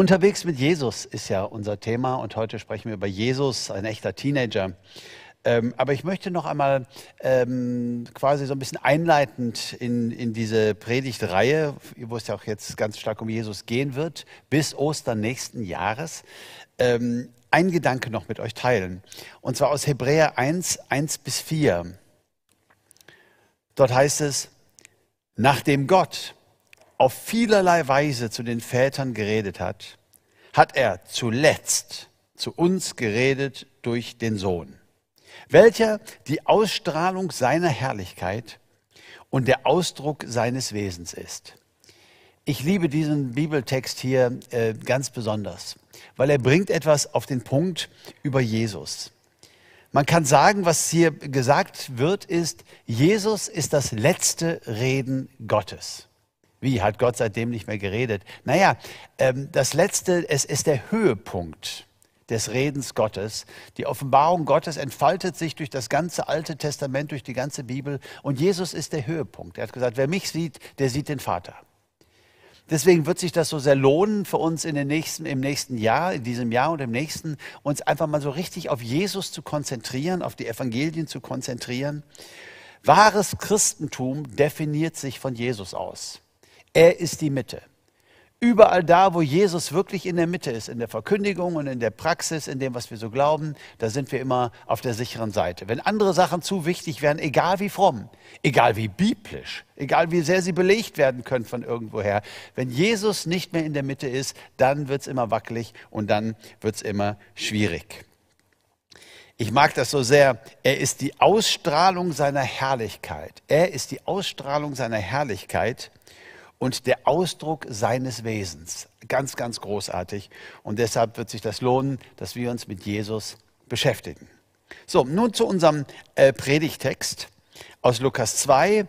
Unterwegs mit Jesus ist ja unser Thema und heute sprechen wir über Jesus, ein echter Teenager. Ähm, aber ich möchte noch einmal ähm, quasi so ein bisschen einleitend in, in diese Predigtreihe, wo es ja auch jetzt ganz stark um Jesus gehen wird, bis Ostern nächsten Jahres, ähm, einen Gedanke noch mit euch teilen. Und zwar aus Hebräer 1, 1 bis 4. Dort heißt es, nachdem Gott auf vielerlei Weise zu den Vätern geredet hat, hat er zuletzt zu uns geredet durch den Sohn, welcher die Ausstrahlung seiner Herrlichkeit und der Ausdruck seines Wesens ist. Ich liebe diesen Bibeltext hier äh, ganz besonders, weil er bringt etwas auf den Punkt über Jesus. Man kann sagen, was hier gesagt wird, ist, Jesus ist das letzte Reden Gottes. Wie, hat Gott seitdem nicht mehr geredet? Naja, ähm, das Letzte, es ist der Höhepunkt des Redens Gottes. Die Offenbarung Gottes entfaltet sich durch das ganze Alte Testament, durch die ganze Bibel. Und Jesus ist der Höhepunkt. Er hat gesagt, wer mich sieht, der sieht den Vater. Deswegen wird sich das so sehr lohnen für uns in den nächsten, im nächsten Jahr, in diesem Jahr und im nächsten, uns einfach mal so richtig auf Jesus zu konzentrieren, auf die Evangelien zu konzentrieren. Wahres Christentum definiert sich von Jesus aus. Er ist die Mitte. Überall da, wo Jesus wirklich in der Mitte ist, in der Verkündigung und in der Praxis, in dem, was wir so glauben, da sind wir immer auf der sicheren Seite. Wenn andere Sachen zu wichtig werden, egal wie fromm, egal wie biblisch, egal wie sehr sie belegt werden können von irgendwoher, wenn Jesus nicht mehr in der Mitte ist, dann wird es immer wackelig und dann wird es immer schwierig. Ich mag das so sehr. Er ist die Ausstrahlung seiner Herrlichkeit. Er ist die Ausstrahlung seiner Herrlichkeit und der Ausdruck seines Wesens. Ganz, ganz großartig. Und deshalb wird sich das lohnen, dass wir uns mit Jesus beschäftigen. So, nun zu unserem äh, Predigtext aus Lukas 2,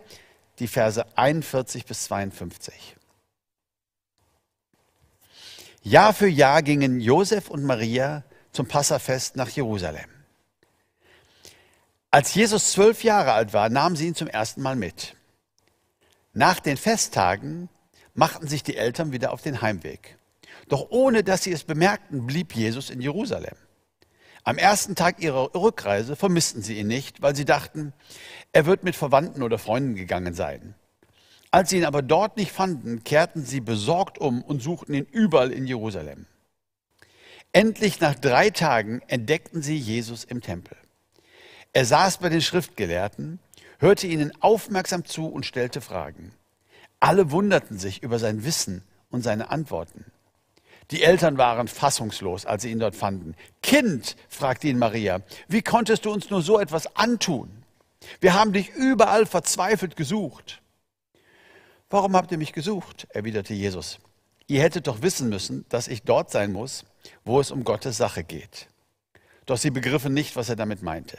die Verse 41 bis 52. Jahr für Jahr gingen Josef und Maria zum Passafest nach Jerusalem. Als Jesus zwölf Jahre alt war, nahmen sie ihn zum ersten Mal mit. Nach den Festtagen machten sich die Eltern wieder auf den Heimweg. Doch ohne dass sie es bemerkten, blieb Jesus in Jerusalem. Am ersten Tag ihrer Rückreise vermissten sie ihn nicht, weil sie dachten, er wird mit Verwandten oder Freunden gegangen sein. Als sie ihn aber dort nicht fanden, kehrten sie besorgt um und suchten ihn überall in Jerusalem. Endlich nach drei Tagen entdeckten sie Jesus im Tempel. Er saß bei den Schriftgelehrten hörte ihnen aufmerksam zu und stellte Fragen. Alle wunderten sich über sein Wissen und seine Antworten. Die Eltern waren fassungslos, als sie ihn dort fanden. Kind, fragte ihn Maria, wie konntest du uns nur so etwas antun? Wir haben dich überall verzweifelt gesucht. Warum habt ihr mich gesucht? erwiderte Jesus. Ihr hättet doch wissen müssen, dass ich dort sein muss, wo es um Gottes Sache geht. Doch sie begriffen nicht, was er damit meinte.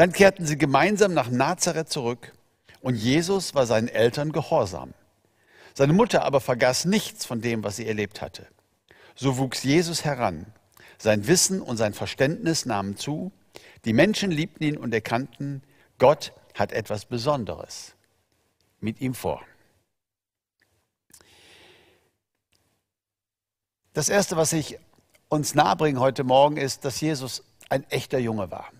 Dann kehrten sie gemeinsam nach Nazareth zurück und Jesus war seinen Eltern gehorsam. Seine Mutter aber vergaß nichts von dem, was sie erlebt hatte. So wuchs Jesus heran. Sein Wissen und sein Verständnis nahmen zu. Die Menschen liebten ihn und erkannten, Gott hat etwas Besonderes mit ihm vor. Das Erste, was ich uns nahebringe heute Morgen, ist, dass Jesus ein echter Junge war.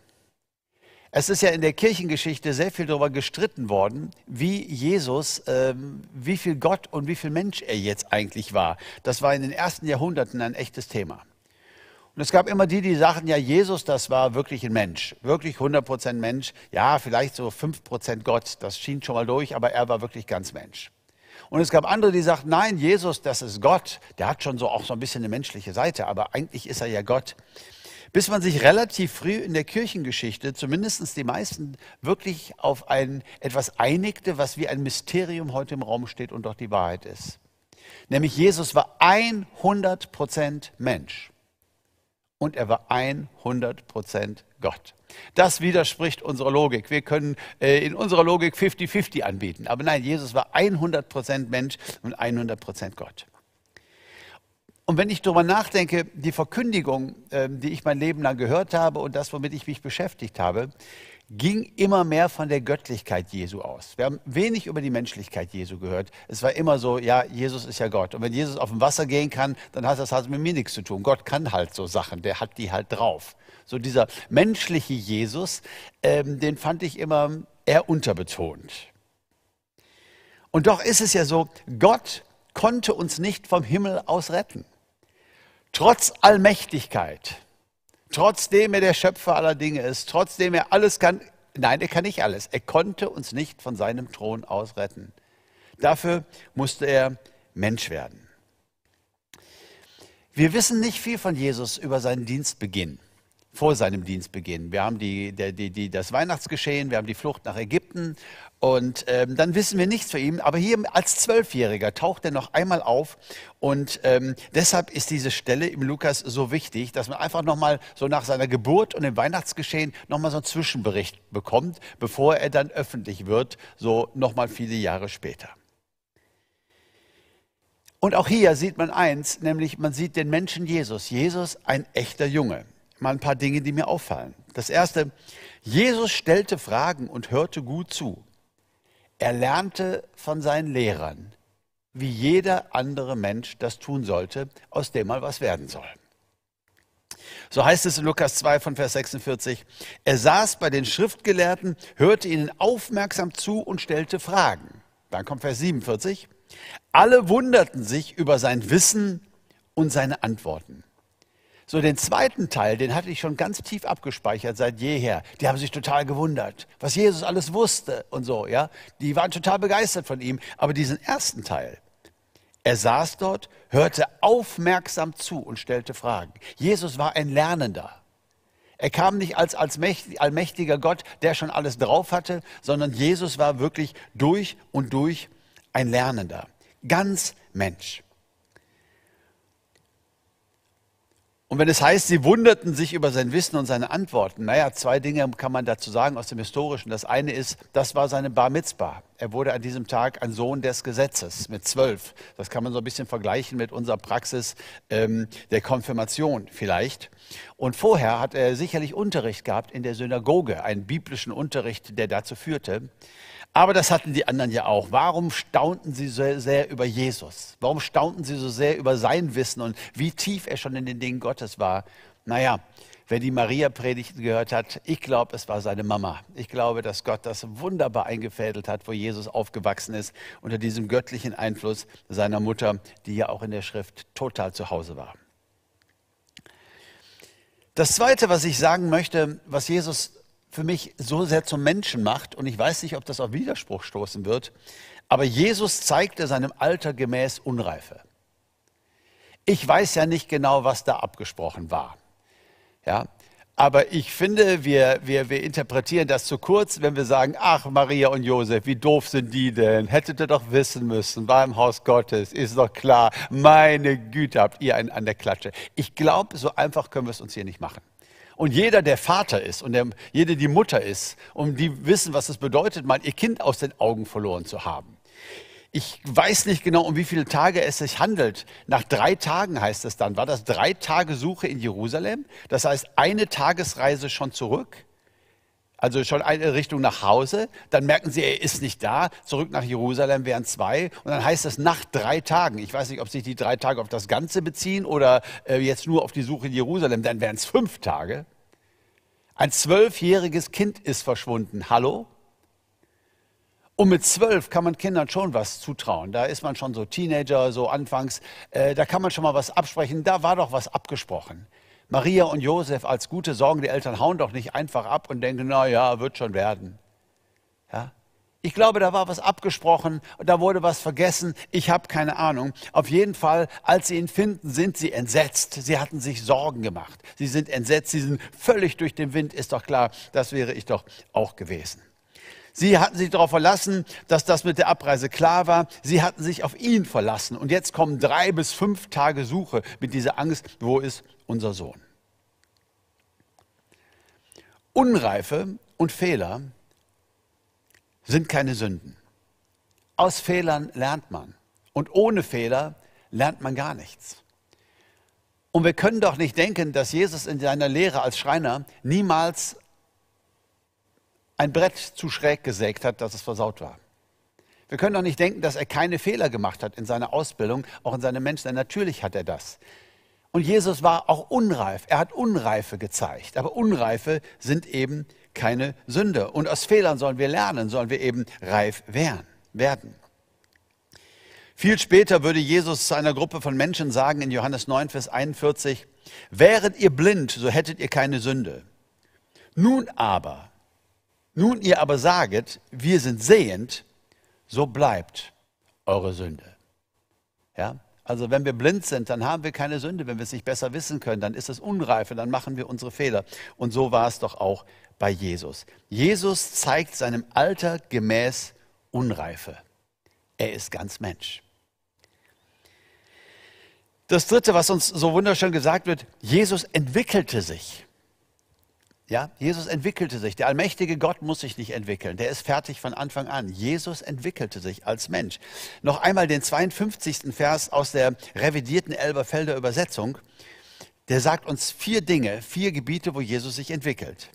Es ist ja in der Kirchengeschichte sehr viel darüber gestritten worden, wie Jesus, ähm, wie viel Gott und wie viel Mensch er jetzt eigentlich war. Das war in den ersten Jahrhunderten ein echtes Thema. Und es gab immer die, die sagten, ja, Jesus, das war wirklich ein Mensch, wirklich 100% Mensch. Ja, vielleicht so 5% Gott, das schien schon mal durch, aber er war wirklich ganz Mensch. Und es gab andere, die sagten, nein, Jesus, das ist Gott. Der hat schon so auch so ein bisschen eine menschliche Seite, aber eigentlich ist er ja Gott bis man sich relativ früh in der Kirchengeschichte, zumindest die meisten, wirklich auf ein etwas einigte, was wie ein Mysterium heute im Raum steht und doch die Wahrheit ist. Nämlich Jesus war 100 Prozent Mensch und er war 100 Prozent Gott. Das widerspricht unserer Logik. Wir können äh, in unserer Logik 50-50 anbieten. Aber nein, Jesus war 100 Prozent Mensch und 100 Prozent Gott. Und wenn ich darüber nachdenke, die Verkündigung, ähm, die ich mein Leben lang gehört habe und das, womit ich mich beschäftigt habe, ging immer mehr von der Göttlichkeit Jesu aus. Wir haben wenig über die Menschlichkeit Jesu gehört. Es war immer so, ja, Jesus ist ja Gott. Und wenn Jesus auf dem Wasser gehen kann, dann hat das halt mit mir nichts zu tun. Gott kann halt so Sachen, der hat die halt drauf. So dieser menschliche Jesus, ähm, den fand ich immer eher unterbetont. Und doch ist es ja so, Gott konnte uns nicht vom Himmel aus retten. Trotz Allmächtigkeit Trotzdem er der Schöpfer aller Dinge ist, trotzdem er alles kann. Nein, er kann nicht alles. Er konnte uns nicht von seinem Thron aus retten. Dafür musste er Mensch werden. Wir wissen nicht viel von Jesus über seinen Dienstbeginn vor seinem Dienstbeginn. Wir haben die, die, die, das Weihnachtsgeschehen, wir haben die Flucht nach Ägypten und ähm, dann wissen wir nichts von ihm. Aber hier als Zwölfjähriger taucht er noch einmal auf und ähm, deshalb ist diese Stelle im Lukas so wichtig, dass man einfach nochmal so nach seiner Geburt und dem Weihnachtsgeschehen nochmal so einen Zwischenbericht bekommt, bevor er dann öffentlich wird, so nochmal viele Jahre später. Und auch hier sieht man eins, nämlich man sieht den Menschen Jesus. Jesus, ein echter Junge mal ein paar Dinge, die mir auffallen. Das erste, Jesus stellte Fragen und hörte gut zu. Er lernte von seinen Lehrern, wie jeder andere Mensch das tun sollte, aus dem mal was werden soll. So heißt es in Lukas 2 von Vers 46. Er saß bei den Schriftgelehrten, hörte ihnen aufmerksam zu und stellte Fragen. Dann kommt Vers 47. Alle wunderten sich über sein Wissen und seine Antworten. So, den zweiten Teil, den hatte ich schon ganz tief abgespeichert seit jeher. Die haben sich total gewundert, was Jesus alles wusste und so, ja. Die waren total begeistert von ihm. Aber diesen ersten Teil, er saß dort, hörte aufmerksam zu und stellte Fragen. Jesus war ein Lernender. Er kam nicht als, als allmächtiger Gott, der schon alles drauf hatte, sondern Jesus war wirklich durch und durch ein Lernender. Ganz Mensch. Und wenn es heißt, sie wunderten sich über sein Wissen und seine Antworten, naja, zwei Dinge kann man dazu sagen aus dem Historischen. Das eine ist, das war seine Bar Mitzvah. Er wurde an diesem Tag ein Sohn des Gesetzes mit zwölf. Das kann man so ein bisschen vergleichen mit unserer Praxis ähm, der Konfirmation vielleicht. Und vorher hat er sicherlich Unterricht gehabt in der Synagoge, einen biblischen Unterricht, der dazu führte. Aber das hatten die anderen ja auch. Warum staunten sie so sehr über Jesus? Warum staunten sie so sehr über sein Wissen und wie tief er schon in den Dingen Gottes war? Naja, wer die Maria-Predigt gehört hat, ich glaube, es war seine Mama. Ich glaube, dass Gott das wunderbar eingefädelt hat, wo Jesus aufgewachsen ist, unter diesem göttlichen Einfluss seiner Mutter, die ja auch in der Schrift total zu Hause war. Das Zweite, was ich sagen möchte, was Jesus für mich so sehr zum Menschen macht, und ich weiß nicht, ob das auf Widerspruch stoßen wird, aber Jesus zeigte seinem Alter gemäß Unreife. Ich weiß ja nicht genau, was da abgesprochen war. Ja, aber ich finde, wir, wir, wir interpretieren das zu kurz, wenn wir sagen, ach, Maria und Josef, wie doof sind die denn? Hättet ihr doch wissen müssen, war im Haus Gottes, ist doch klar. Meine Güte, habt ihr einen an der Klatsche. Ich glaube, so einfach können wir es uns hier nicht machen. Und jeder, der Vater ist und der, jede, die Mutter ist und die wissen, was es bedeutet, mal ihr Kind aus den Augen verloren zu haben. Ich weiß nicht genau, um wie viele Tage es sich handelt. Nach drei Tagen heißt es dann, war das drei Tage Suche in Jerusalem? Das heißt, eine Tagesreise schon zurück? Also schon eine Richtung nach Hause, dann merken sie, er ist nicht da, zurück nach Jerusalem wären zwei und dann heißt es nach drei Tagen. Ich weiß nicht, ob sich die drei Tage auf das Ganze beziehen oder äh, jetzt nur auf die Suche in Jerusalem, dann wären es fünf Tage. Ein zwölfjähriges Kind ist verschwunden. Hallo? Und mit zwölf kann man Kindern schon was zutrauen. Da ist man schon so Teenager, so anfangs. Äh, da kann man schon mal was absprechen. Da war doch was abgesprochen. Maria und Josef als gute sorgende Eltern hauen doch nicht einfach ab und denken, na ja, wird schon werden. Ja? Ich glaube, da war was abgesprochen, da wurde was vergessen, ich habe keine Ahnung. Auf jeden Fall, als sie ihn finden, sind sie entsetzt. Sie hatten sich Sorgen gemacht. Sie sind entsetzt, sie sind völlig durch den Wind, ist doch klar, das wäre ich doch auch gewesen. Sie hatten sich darauf verlassen, dass das mit der Abreise klar war. Sie hatten sich auf ihn verlassen. Und jetzt kommen drei bis fünf Tage Suche mit dieser Angst, wo ist unser Sohn? Unreife und Fehler sind keine Sünden. Aus Fehlern lernt man. Und ohne Fehler lernt man gar nichts. Und wir können doch nicht denken, dass Jesus in seiner Lehre als Schreiner niemals ein Brett zu schräg gesägt hat, dass es versaut war. Wir können doch nicht denken, dass er keine Fehler gemacht hat in seiner Ausbildung, auch in seinem Menschen. Natürlich hat er das. Und Jesus war auch unreif. Er hat Unreife gezeigt. Aber Unreife sind eben keine Sünde. Und aus Fehlern sollen wir lernen, sollen wir eben reif werden. Viel später würde Jesus zu einer Gruppe von Menschen sagen in Johannes 9, Vers 41, wäret ihr blind, so hättet ihr keine Sünde. Nun aber, nun ihr aber saget, wir sind sehend, so bleibt eure Sünde. Ja? Also wenn wir blind sind, dann haben wir keine Sünde. Wenn wir es nicht besser wissen können, dann ist es Unreife, dann machen wir unsere Fehler. Und so war es doch auch bei Jesus. Jesus zeigt seinem Alter gemäß Unreife. Er ist ganz Mensch. Das Dritte, was uns so wunderschön gesagt wird, Jesus entwickelte sich. Ja, Jesus entwickelte sich. Der allmächtige Gott muss sich nicht entwickeln. Der ist fertig von Anfang an. Jesus entwickelte sich als Mensch. Noch einmal den 52. Vers aus der revidierten Elberfelder Übersetzung. Der sagt uns vier Dinge, vier Gebiete, wo Jesus sich entwickelt.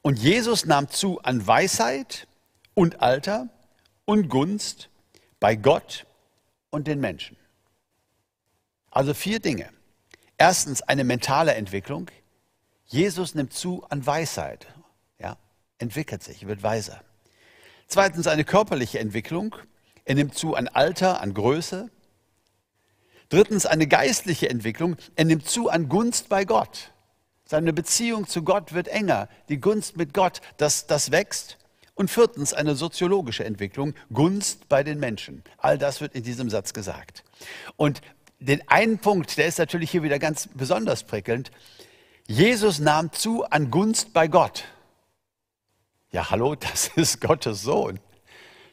Und Jesus nahm zu an Weisheit und Alter und Gunst bei Gott und den Menschen. Also vier Dinge. Erstens eine mentale Entwicklung. Jesus nimmt zu an Weisheit, ja, entwickelt sich, wird weiser. Zweitens eine körperliche Entwicklung. Er nimmt zu an Alter, an Größe. Drittens eine geistliche Entwicklung. Er nimmt zu an Gunst bei Gott. Seine Beziehung zu Gott wird enger. Die Gunst mit Gott, das, das wächst. Und viertens eine soziologische Entwicklung, Gunst bei den Menschen. All das wird in diesem Satz gesagt. Und den einen Punkt, der ist natürlich hier wieder ganz besonders prickelnd. Jesus nahm zu an Gunst bei Gott. Ja, hallo, das ist Gottes Sohn.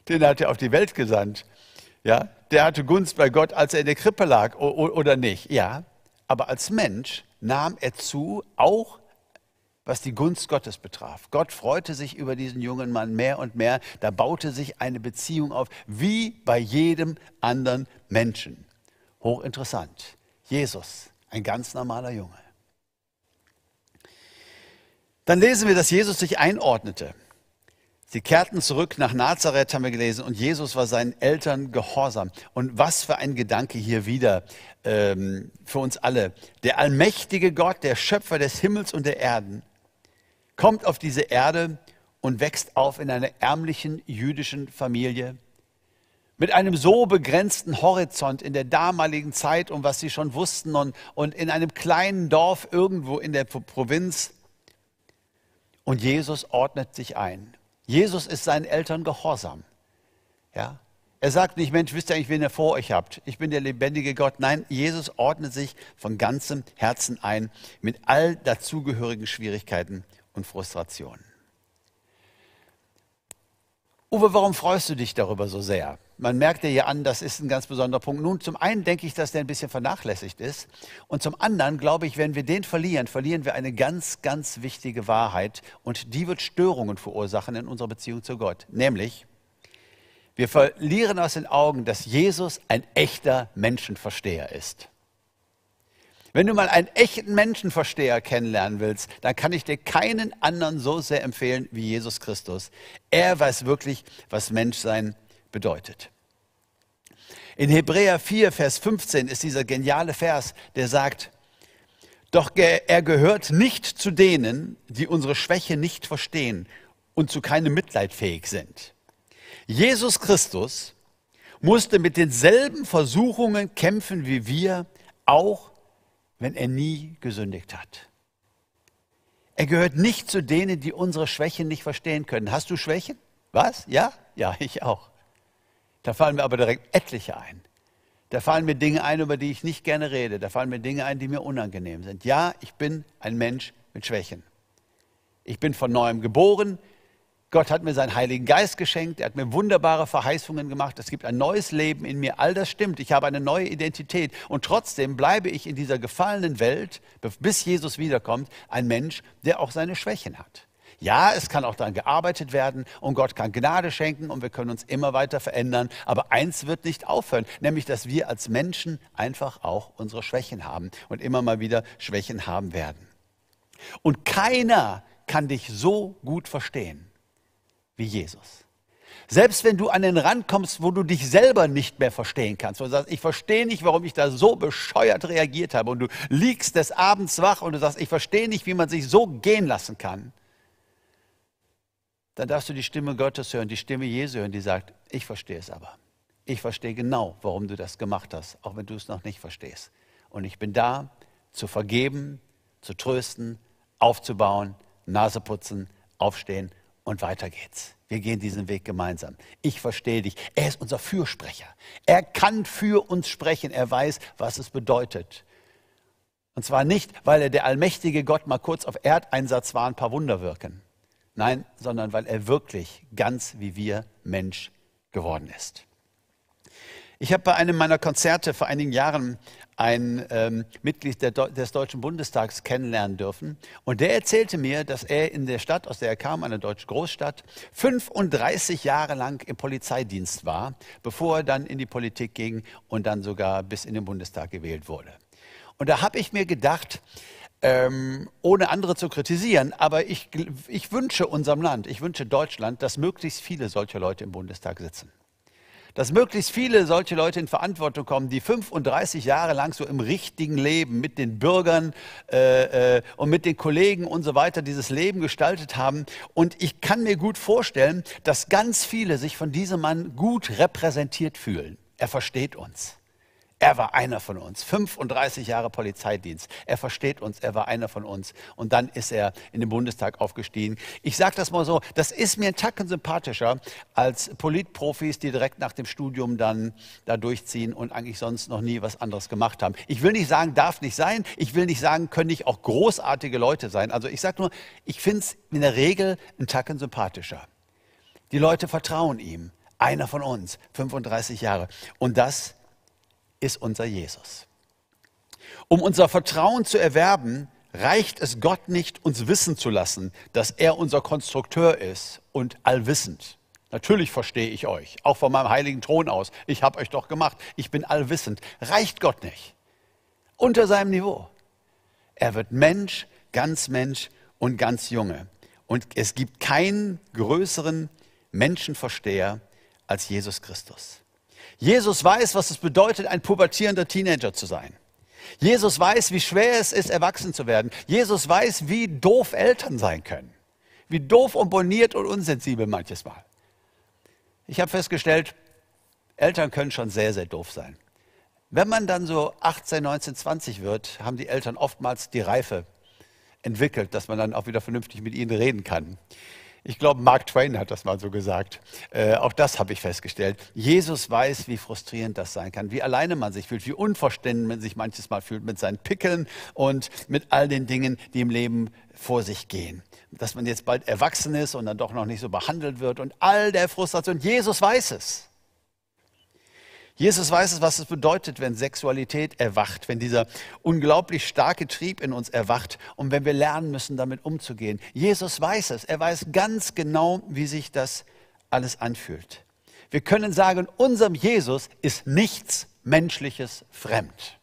Den hat er auf die Welt gesandt. Ja, der hatte Gunst bei Gott, als er in der Krippe lag oder nicht. Ja, aber als Mensch nahm er zu, auch was die Gunst Gottes betraf. Gott freute sich über diesen jungen Mann mehr und mehr. Da baute sich eine Beziehung auf, wie bei jedem anderen Menschen. Hochinteressant. Jesus, ein ganz normaler Junge. Dann lesen wir, dass Jesus sich einordnete. Sie kehrten zurück nach Nazareth, haben wir gelesen, und Jesus war seinen Eltern gehorsam. Und was für ein Gedanke hier wieder ähm, für uns alle. Der allmächtige Gott, der Schöpfer des Himmels und der Erden, kommt auf diese Erde und wächst auf in einer ärmlichen jüdischen Familie mit einem so begrenzten Horizont in der damaligen Zeit und was sie schon wussten und, und in einem kleinen Dorf irgendwo in der Provinz und Jesus ordnet sich ein. Jesus ist seinen Eltern gehorsam. Ja? Er sagt nicht, Mensch, wisst ihr eigentlich, wen ihr vor euch habt? Ich bin der lebendige Gott. Nein, Jesus ordnet sich von ganzem Herzen ein mit all dazugehörigen Schwierigkeiten und Frustrationen. Uwe, warum freust du dich darüber so sehr? Man merkt ja an, das ist ein ganz besonderer Punkt. Nun, zum einen denke ich, dass der ein bisschen vernachlässigt ist. Und zum anderen glaube ich, wenn wir den verlieren, verlieren wir eine ganz, ganz wichtige Wahrheit. Und die wird Störungen verursachen in unserer Beziehung zu Gott. Nämlich, wir verlieren aus den Augen, dass Jesus ein echter Menschenversteher ist. Wenn du mal einen echten Menschenversteher kennenlernen willst, dann kann ich dir keinen anderen so sehr empfehlen wie Jesus Christus. Er weiß wirklich, was Menschsein bedeutet. In Hebräer 4, Vers 15 ist dieser geniale Vers, der sagt, doch er gehört nicht zu denen, die unsere Schwäche nicht verstehen und zu keinem Mitleid fähig sind. Jesus Christus musste mit denselben Versuchungen kämpfen wie wir, auch wenn er nie gesündigt hat. Er gehört nicht zu denen, die unsere Schwächen nicht verstehen können. Hast du Schwächen? Was? Ja? Ja, ich auch. Da fallen mir aber direkt etliche ein. Da fallen mir Dinge ein, über die ich nicht gerne rede. Da fallen mir Dinge ein, die mir unangenehm sind. Ja, ich bin ein Mensch mit Schwächen. Ich bin von neuem geboren. Gott hat mir seinen Heiligen Geist geschenkt. Er hat mir wunderbare Verheißungen gemacht. Es gibt ein neues Leben in mir. All das stimmt. Ich habe eine neue Identität. Und trotzdem bleibe ich in dieser gefallenen Welt, bis Jesus wiederkommt, ein Mensch, der auch seine Schwächen hat. Ja, es kann auch daran gearbeitet werden und Gott kann Gnade schenken und wir können uns immer weiter verändern. Aber eins wird nicht aufhören, nämlich dass wir als Menschen einfach auch unsere Schwächen haben und immer mal wieder Schwächen haben werden. Und keiner kann dich so gut verstehen wie Jesus. Selbst wenn du an den Rand kommst, wo du dich selber nicht mehr verstehen kannst, wo du sagst, ich verstehe nicht, warum ich da so bescheuert reagiert habe und du liegst des Abends wach und du sagst, ich verstehe nicht, wie man sich so gehen lassen kann, dann darfst du die Stimme Gottes hören, die Stimme Jesu hören, die sagt, ich verstehe es aber. Ich verstehe genau, warum du das gemacht hast, auch wenn du es noch nicht verstehst. Und ich bin da, zu vergeben, zu trösten, aufzubauen, Nase putzen, aufstehen und weiter geht's. Wir gehen diesen Weg gemeinsam. Ich verstehe dich. Er ist unser Fürsprecher. Er kann für uns sprechen. Er weiß, was es bedeutet. Und zwar nicht, weil er der allmächtige Gott mal kurz auf Erdeinsatz war, ein paar Wunder wirken. Nein, sondern weil er wirklich ganz wie wir Mensch geworden ist. Ich habe bei einem meiner Konzerte vor einigen Jahren ein ähm, Mitglied des Deutschen Bundestags kennenlernen dürfen. Und der erzählte mir, dass er in der Stadt, aus der er kam, einer deutschen Großstadt, 35 Jahre lang im Polizeidienst war, bevor er dann in die Politik ging und dann sogar bis in den Bundestag gewählt wurde. Und da habe ich mir gedacht, ähm, ohne andere zu kritisieren, aber ich, ich wünsche unserem Land, ich wünsche Deutschland, dass möglichst viele solcher Leute im Bundestag sitzen dass möglichst viele solche Leute in Verantwortung kommen, die 35 Jahre lang so im richtigen Leben mit den Bürgern äh, äh, und mit den Kollegen und so weiter dieses Leben gestaltet haben. Und ich kann mir gut vorstellen, dass ganz viele sich von diesem Mann gut repräsentiert fühlen. Er versteht uns. Er war einer von uns. 35 Jahre Polizeidienst. Er versteht uns. Er war einer von uns. Und dann ist er in den Bundestag aufgestiegen. Ich sage das mal so, das ist mir ein Tacken sympathischer als Politprofis, die direkt nach dem Studium dann da durchziehen und eigentlich sonst noch nie was anderes gemacht haben. Ich will nicht sagen, darf nicht sein. Ich will nicht sagen, können nicht auch großartige Leute sein. Also ich sage nur, ich finde es in der Regel ein Tacken sympathischer. Die Leute vertrauen ihm. Einer von uns, 35 Jahre. Und das ist unser Jesus. Um unser Vertrauen zu erwerben, reicht es Gott nicht, uns wissen zu lassen, dass er unser Konstrukteur ist und allwissend. Natürlich verstehe ich euch, auch von meinem heiligen Thron aus. Ich habe euch doch gemacht. Ich bin allwissend. Reicht Gott nicht. Unter seinem Niveau. Er wird Mensch, ganz Mensch und ganz Junge. Und es gibt keinen größeren Menschenversteher als Jesus Christus. Jesus weiß, was es bedeutet, ein pubertierender Teenager zu sein. Jesus weiß, wie schwer es ist, erwachsen zu werden. Jesus weiß, wie doof Eltern sein können. Wie doof und boniert und unsensibel manches Mal. Ich habe festgestellt, Eltern können schon sehr, sehr doof sein. Wenn man dann so 18, 19, 20 wird, haben die Eltern oftmals die Reife entwickelt, dass man dann auch wieder vernünftig mit ihnen reden kann. Ich glaube, Mark Twain hat das mal so gesagt. Äh, auch das habe ich festgestellt. Jesus weiß, wie frustrierend das sein kann, wie alleine man sich fühlt, wie unverständlich man sich manches Mal fühlt mit seinen Pickeln und mit all den Dingen, die im Leben vor sich gehen. Dass man jetzt bald erwachsen ist und dann doch noch nicht so behandelt wird und all der Frustration. Jesus weiß es. Jesus weiß es, was es bedeutet, wenn Sexualität erwacht, wenn dieser unglaublich starke Trieb in uns erwacht und wenn wir lernen müssen, damit umzugehen. Jesus weiß es. Er weiß ganz genau, wie sich das alles anfühlt. Wir können sagen, unserem Jesus ist nichts Menschliches fremd.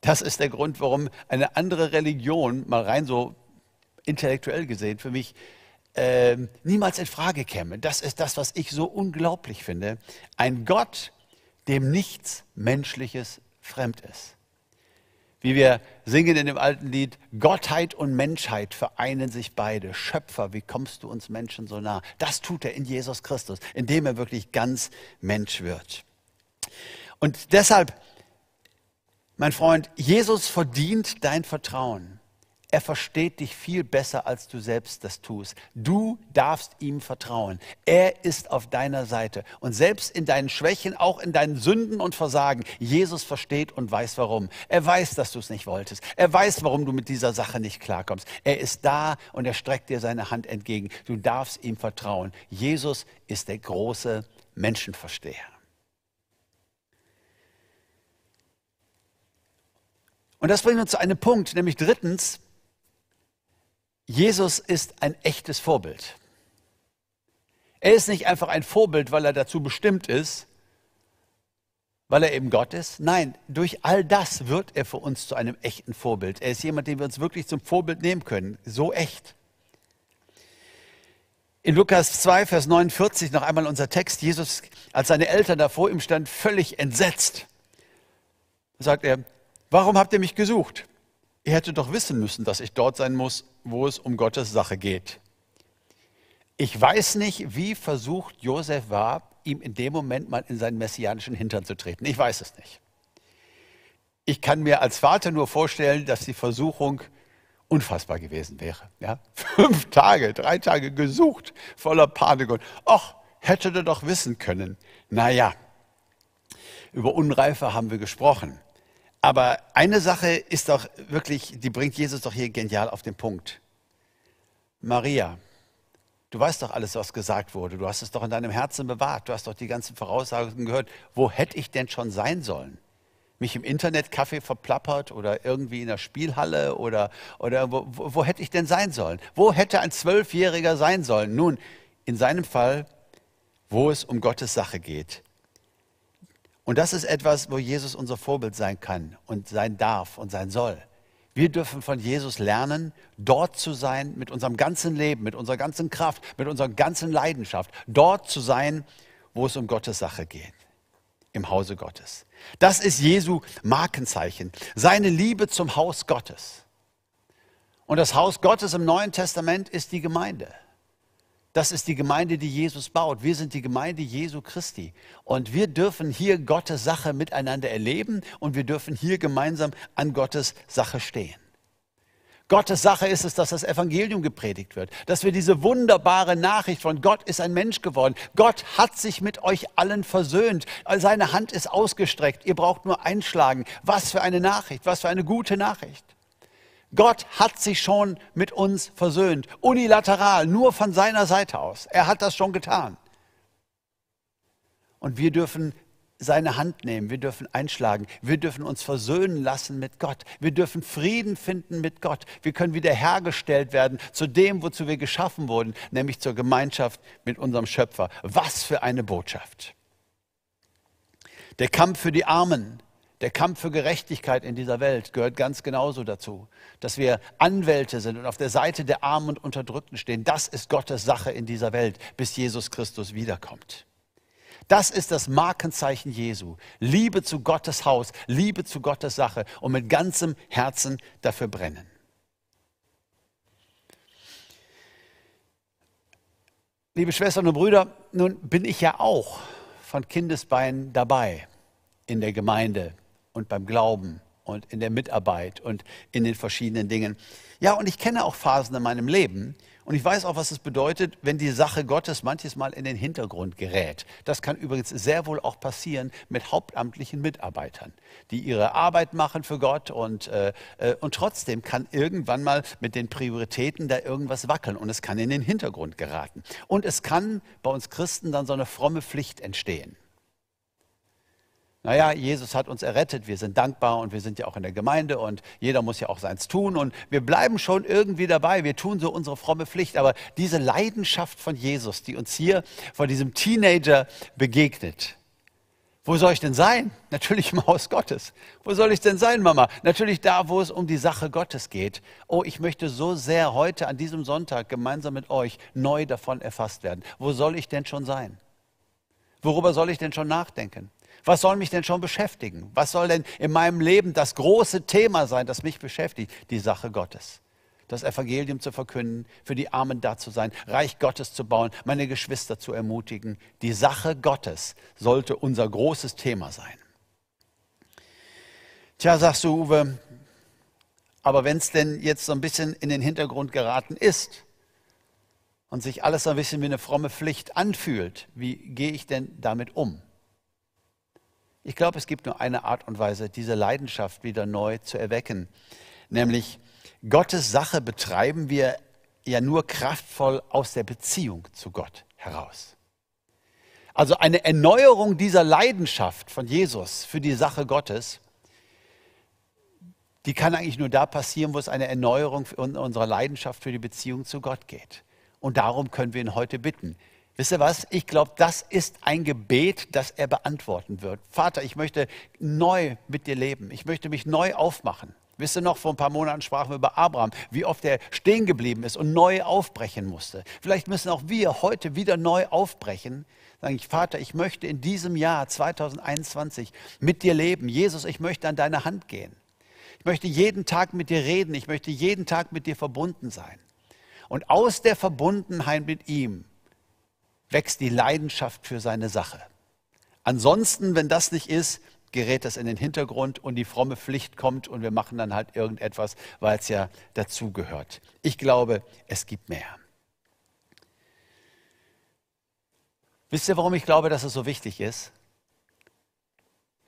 Das ist der Grund, warum eine andere Religion, mal rein so intellektuell gesehen, für mich äh, niemals in Frage käme. Das ist das, was ich so unglaublich finde. Ein Gott, dem nichts Menschliches fremd ist. Wie wir singen in dem alten Lied, Gottheit und Menschheit vereinen sich beide. Schöpfer, wie kommst du uns Menschen so nah? Das tut er in Jesus Christus, indem er wirklich ganz Mensch wird. Und deshalb, mein Freund, Jesus verdient dein Vertrauen. Er versteht dich viel besser, als du selbst das tust. Du darfst ihm vertrauen. Er ist auf deiner Seite. Und selbst in deinen Schwächen, auch in deinen Sünden und Versagen, Jesus versteht und weiß warum. Er weiß, dass du es nicht wolltest. Er weiß, warum du mit dieser Sache nicht klarkommst. Er ist da und er streckt dir seine Hand entgegen. Du darfst ihm vertrauen. Jesus ist der große Menschenversteher. Und das bringt uns zu einem Punkt, nämlich drittens, Jesus ist ein echtes Vorbild. Er ist nicht einfach ein Vorbild, weil er dazu bestimmt ist, weil er eben Gott ist. Nein, durch all das wird er für uns zu einem echten Vorbild. Er ist jemand, den wir uns wirklich zum Vorbild nehmen können. So echt. In Lukas 2, Vers 49 noch einmal unser Text. Jesus, als seine Eltern da vor ihm standen, völlig entsetzt, sagt er, warum habt ihr mich gesucht? Ihr hättet doch wissen müssen, dass ich dort sein muss, wo es um Gottes Sache geht. Ich weiß nicht, wie versucht Josef war, ihm in dem Moment mal in seinen messianischen Hintern zu treten. Ich weiß es nicht. Ich kann mir als Vater nur vorstellen, dass die Versuchung unfassbar gewesen wäre. Ja? Fünf Tage, drei Tage gesucht, voller Panik und ach, hätte er doch wissen können. Naja, über Unreife haben wir gesprochen. Aber eine Sache ist doch wirklich, die bringt Jesus doch hier genial auf den Punkt. Maria, du weißt doch alles, was gesagt wurde. Du hast es doch in deinem Herzen bewahrt. Du hast doch die ganzen Voraussagen gehört. Wo hätte ich denn schon sein sollen? mich im Internet Kaffee verplappert oder irgendwie in der Spielhalle oder, oder wo, wo, wo hätte ich denn sein sollen? Wo hätte ein Zwölfjähriger sein sollen? Nun, in seinem Fall, wo es um Gottes Sache geht. Und das ist etwas, wo Jesus unser Vorbild sein kann und sein darf und sein soll. Wir dürfen von Jesus lernen, dort zu sein mit unserem ganzen Leben, mit unserer ganzen Kraft, mit unserer ganzen Leidenschaft, dort zu sein, wo es um Gottes Sache geht im Hause Gottes. Das ist Jesu Markenzeichen, seine Liebe zum Haus Gottes. Und das Haus Gottes im Neuen Testament ist die Gemeinde. Das ist die Gemeinde, die Jesus baut. Wir sind die Gemeinde Jesu Christi. Und wir dürfen hier Gottes Sache miteinander erleben und wir dürfen hier gemeinsam an Gottes Sache stehen. Gottes Sache ist es, dass das Evangelium gepredigt wird, dass wir diese wunderbare Nachricht von Gott ist ein Mensch geworden. Gott hat sich mit euch allen versöhnt. Seine Hand ist ausgestreckt. Ihr braucht nur einschlagen. Was für eine Nachricht, was für eine gute Nachricht. Gott hat sich schon mit uns versöhnt, unilateral, nur von seiner Seite aus. Er hat das schon getan. Und wir dürfen seine Hand nehmen, wir dürfen einschlagen, wir dürfen uns versöhnen lassen mit Gott, wir dürfen Frieden finden mit Gott, wir können wiederhergestellt werden zu dem, wozu wir geschaffen wurden, nämlich zur Gemeinschaft mit unserem Schöpfer. Was für eine Botschaft. Der Kampf für die Armen, der Kampf für Gerechtigkeit in dieser Welt gehört ganz genauso dazu, dass wir Anwälte sind und auf der Seite der Armen und Unterdrückten stehen. Das ist Gottes Sache in dieser Welt, bis Jesus Christus wiederkommt. Das ist das Markenzeichen Jesu. Liebe zu Gottes Haus, Liebe zu Gottes Sache und mit ganzem Herzen dafür brennen. Liebe Schwestern und Brüder, nun bin ich ja auch von Kindesbeinen dabei in der Gemeinde und beim Glauben und in der Mitarbeit und in den verschiedenen Dingen. Ja, und ich kenne auch Phasen in meinem Leben, und ich weiß auch, was es bedeutet, wenn die Sache Gottes manches Mal in den Hintergrund gerät. Das kann übrigens sehr wohl auch passieren mit hauptamtlichen Mitarbeitern, die ihre Arbeit machen für Gott und, äh, äh, und trotzdem kann irgendwann mal mit den Prioritäten da irgendwas wackeln und es kann in den Hintergrund geraten. Und es kann bei uns Christen dann so eine fromme Pflicht entstehen naja, Jesus hat uns errettet, wir sind dankbar und wir sind ja auch in der Gemeinde und jeder muss ja auch seins tun und wir bleiben schon irgendwie dabei, wir tun so unsere fromme Pflicht, aber diese Leidenschaft von Jesus, die uns hier von diesem Teenager begegnet, wo soll ich denn sein? Natürlich im Haus Gottes. Wo soll ich denn sein, Mama? Natürlich da, wo es um die Sache Gottes geht. Oh, ich möchte so sehr heute an diesem Sonntag gemeinsam mit euch neu davon erfasst werden. Wo soll ich denn schon sein? Worüber soll ich denn schon nachdenken? Was soll mich denn schon beschäftigen? Was soll denn in meinem Leben das große Thema sein, das mich beschäftigt? Die Sache Gottes. Das Evangelium zu verkünden, für die Armen da zu sein, Reich Gottes zu bauen, meine Geschwister zu ermutigen. Die Sache Gottes sollte unser großes Thema sein. Tja, sagst du, Uwe, aber wenn es denn jetzt so ein bisschen in den Hintergrund geraten ist und sich alles so ein bisschen wie eine fromme Pflicht anfühlt, wie gehe ich denn damit um? Ich glaube, es gibt nur eine Art und Weise, diese Leidenschaft wieder neu zu erwecken, nämlich Gottes Sache betreiben wir ja nur kraftvoll aus der Beziehung zu Gott heraus. Also eine Erneuerung dieser Leidenschaft von Jesus für die Sache Gottes, die kann eigentlich nur da passieren, wo es eine Erneuerung unserer Leidenschaft für die Beziehung zu Gott geht. Und darum können wir ihn heute bitten. Wisst ihr was? Ich glaube, das ist ein Gebet, das er beantworten wird. Vater, ich möchte neu mit dir leben. Ich möchte mich neu aufmachen. Wisst ihr noch, vor ein paar Monaten sprachen wir über Abraham, wie oft er stehen geblieben ist und neu aufbrechen musste. Vielleicht müssen auch wir heute wieder neu aufbrechen. Sagen ich, Vater, ich möchte in diesem Jahr 2021 mit dir leben. Jesus, ich möchte an deine Hand gehen. Ich möchte jeden Tag mit dir reden. Ich möchte jeden Tag mit dir verbunden sein. Und aus der Verbundenheit mit ihm wächst die Leidenschaft für seine Sache. Ansonsten, wenn das nicht ist, gerät das in den Hintergrund und die fromme Pflicht kommt und wir machen dann halt irgendetwas, weil es ja dazugehört. Ich glaube, es gibt mehr. Wisst ihr, warum ich glaube, dass es so wichtig ist?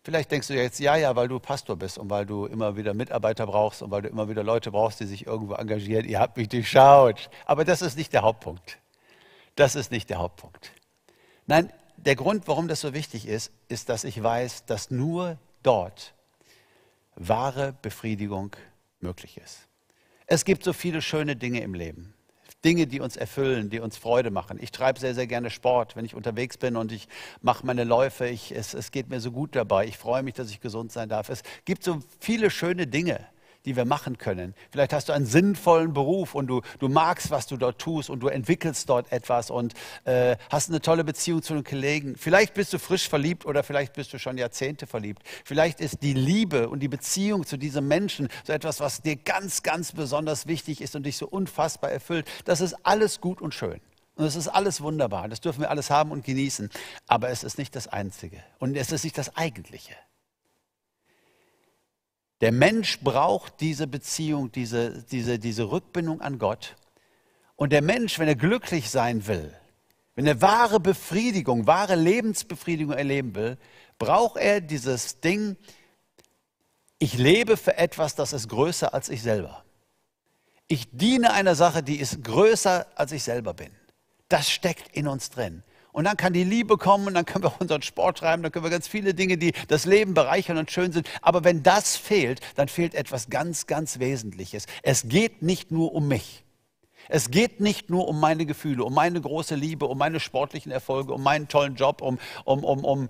Vielleicht denkst du jetzt, ja, ja, weil du Pastor bist und weil du immer wieder Mitarbeiter brauchst und weil du immer wieder Leute brauchst, die sich irgendwo engagieren. Ihr habt mich durchschaut. Aber das ist nicht der Hauptpunkt. Das ist nicht der Hauptpunkt. Nein, der Grund, warum das so wichtig ist, ist, dass ich weiß, dass nur dort wahre Befriedigung möglich ist. Es gibt so viele schöne Dinge im Leben. Dinge, die uns erfüllen, die uns Freude machen. Ich treibe sehr, sehr gerne Sport, wenn ich unterwegs bin und ich mache meine Läufe. Ich, es, es geht mir so gut dabei. Ich freue mich, dass ich gesund sein darf. Es gibt so viele schöne Dinge die wir machen können. Vielleicht hast du einen sinnvollen Beruf und du, du magst, was du dort tust und du entwickelst dort etwas und äh, hast eine tolle Beziehung zu den Kollegen. Vielleicht bist du frisch verliebt oder vielleicht bist du schon Jahrzehnte verliebt. Vielleicht ist die Liebe und die Beziehung zu diesem Menschen so etwas, was dir ganz, ganz besonders wichtig ist und dich so unfassbar erfüllt. Das ist alles gut und schön. Und es ist alles wunderbar. Das dürfen wir alles haben und genießen. Aber es ist nicht das Einzige. Und es ist nicht das Eigentliche. Der Mensch braucht diese Beziehung, diese, diese, diese Rückbindung an Gott. Und der Mensch, wenn er glücklich sein will, wenn er wahre Befriedigung, wahre Lebensbefriedigung erleben will, braucht er dieses Ding, ich lebe für etwas, das ist größer als ich selber. Ich diene einer Sache, die ist größer als ich selber bin. Das steckt in uns drin. Und dann kann die Liebe kommen und dann können wir unseren Sport treiben, dann können wir ganz viele Dinge, die das Leben bereichern und schön sind. Aber wenn das fehlt, dann fehlt etwas ganz, ganz Wesentliches. Es geht nicht nur um mich. Es geht nicht nur um meine Gefühle, um meine große Liebe, um meine sportlichen Erfolge, um meinen tollen Job, um, um, um, um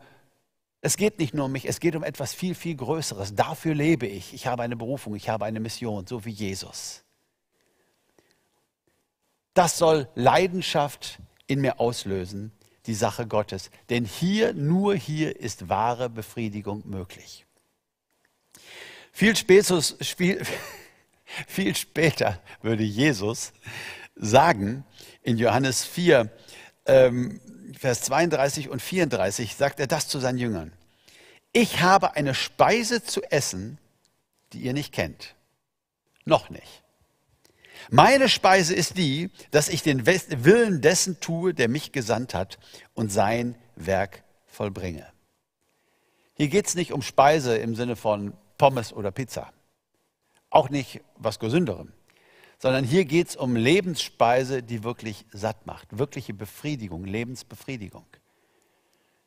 es geht nicht nur um mich, es geht um etwas viel, viel Größeres. Dafür lebe ich. Ich habe eine Berufung, ich habe eine Mission, so wie Jesus. Das soll Leidenschaft in mir auslösen die Sache Gottes. Denn hier, nur hier ist wahre Befriedigung möglich. Viel, Spätus, viel, später würde Jesus sagen, in Johannes 4, ähm, Vers 32 und 34, sagt er das zu seinen Jüngern. Ich habe eine Speise zu essen, die ihr nicht kennt. Noch nicht. Meine Speise ist die, dass ich den Willen dessen tue, der mich gesandt hat und sein Werk vollbringe. Hier geht es nicht um Speise im Sinne von Pommes oder Pizza. Auch nicht was Gesünderem. Sondern hier geht es um Lebensspeise, die wirklich satt macht. Wirkliche Befriedigung, Lebensbefriedigung.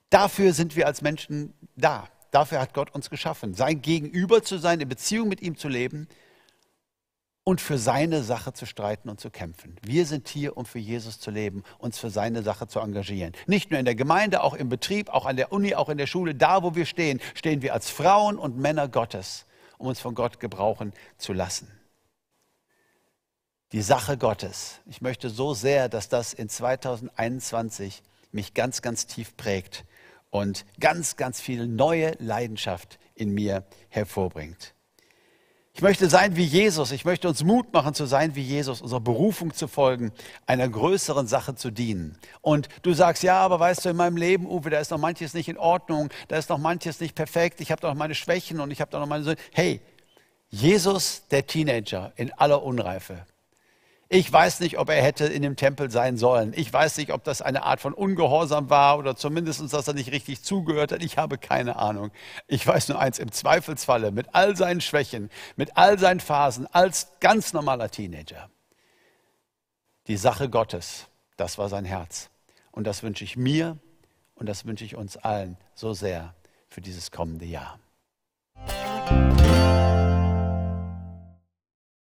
Dafür sind wir als Menschen da. Dafür hat Gott uns geschaffen. Sein Gegenüber zu sein, in Beziehung mit ihm zu leben und für seine Sache zu streiten und zu kämpfen. Wir sind hier, um für Jesus zu leben, uns für seine Sache zu engagieren. Nicht nur in der Gemeinde, auch im Betrieb, auch an der Uni, auch in der Schule, da wo wir stehen, stehen wir als Frauen und Männer Gottes, um uns von Gott gebrauchen zu lassen. Die Sache Gottes. Ich möchte so sehr, dass das in 2021 mich ganz, ganz tief prägt und ganz, ganz viel neue Leidenschaft in mir hervorbringt. Ich möchte sein wie Jesus. Ich möchte uns Mut machen zu sein wie Jesus, unserer Berufung zu folgen, einer größeren Sache zu dienen. Und du sagst, ja, aber weißt du, in meinem Leben, Uwe, da ist noch manches nicht in Ordnung, da ist noch manches nicht perfekt, ich habe doch meine Schwächen und ich habe doch noch meine Söhne. Hey, Jesus, der Teenager in aller Unreife, ich weiß nicht, ob er hätte in dem Tempel sein sollen. Ich weiß nicht, ob das eine Art von Ungehorsam war oder zumindest, dass er nicht richtig zugehört hat. Ich habe keine Ahnung. Ich weiß nur eins, im Zweifelsfalle, mit all seinen Schwächen, mit all seinen Phasen, als ganz normaler Teenager. Die Sache Gottes, das war sein Herz. Und das wünsche ich mir und das wünsche ich uns allen so sehr für dieses kommende Jahr.